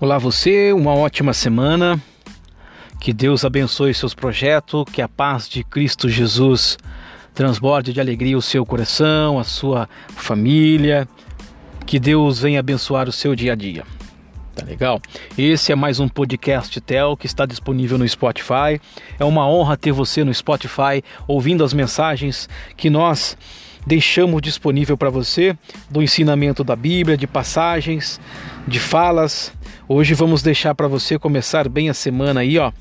Olá você, uma ótima semana. Que Deus abençoe seus projetos, que a paz de Cristo Jesus transborde de alegria o seu coração, a sua família. Que Deus venha abençoar o seu dia a dia. Tá legal? Esse é mais um podcast Tel que está disponível no Spotify. É uma honra ter você no Spotify ouvindo as mensagens que nós deixamos disponível para você do ensinamento da Bíblia, de passagens, de falas Hoje vamos deixar para você começar bem a semana aí, ó,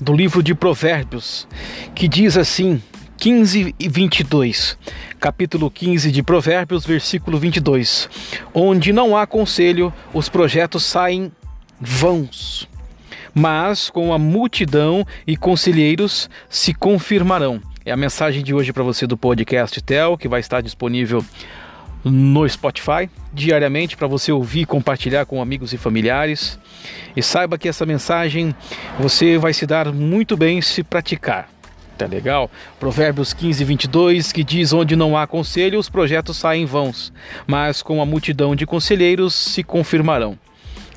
do livro de Provérbios, que diz assim, 15 e 22. Capítulo 15 de Provérbios, versículo 22. Onde não há conselho, os projetos saem vãos, mas com a multidão e conselheiros se confirmarão. É a mensagem de hoje para você do podcast Tel, que vai estar disponível no Spotify diariamente para você ouvir e compartilhar com amigos e familiares. E saiba que essa mensagem você vai se dar muito bem se praticar. Tá legal? Provérbios 15, 22, que diz: Onde não há conselho, os projetos saem vãos, mas com a multidão de conselheiros se confirmarão.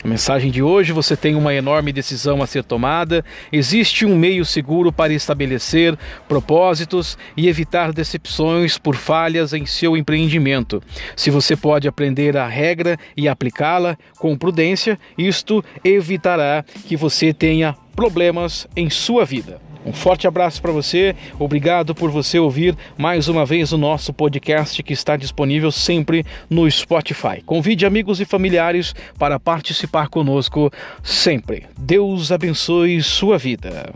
A mensagem de hoje: você tem uma enorme decisão a ser tomada. Existe um meio seguro para estabelecer propósitos e evitar decepções por falhas em seu empreendimento. Se você pode aprender a regra e aplicá-la com prudência, isto evitará que você tenha problemas em sua vida. Um forte abraço para você. Obrigado por você ouvir mais uma vez o nosso podcast que está disponível sempre no Spotify. Convide amigos e familiares para participar conosco sempre. Deus abençoe sua vida.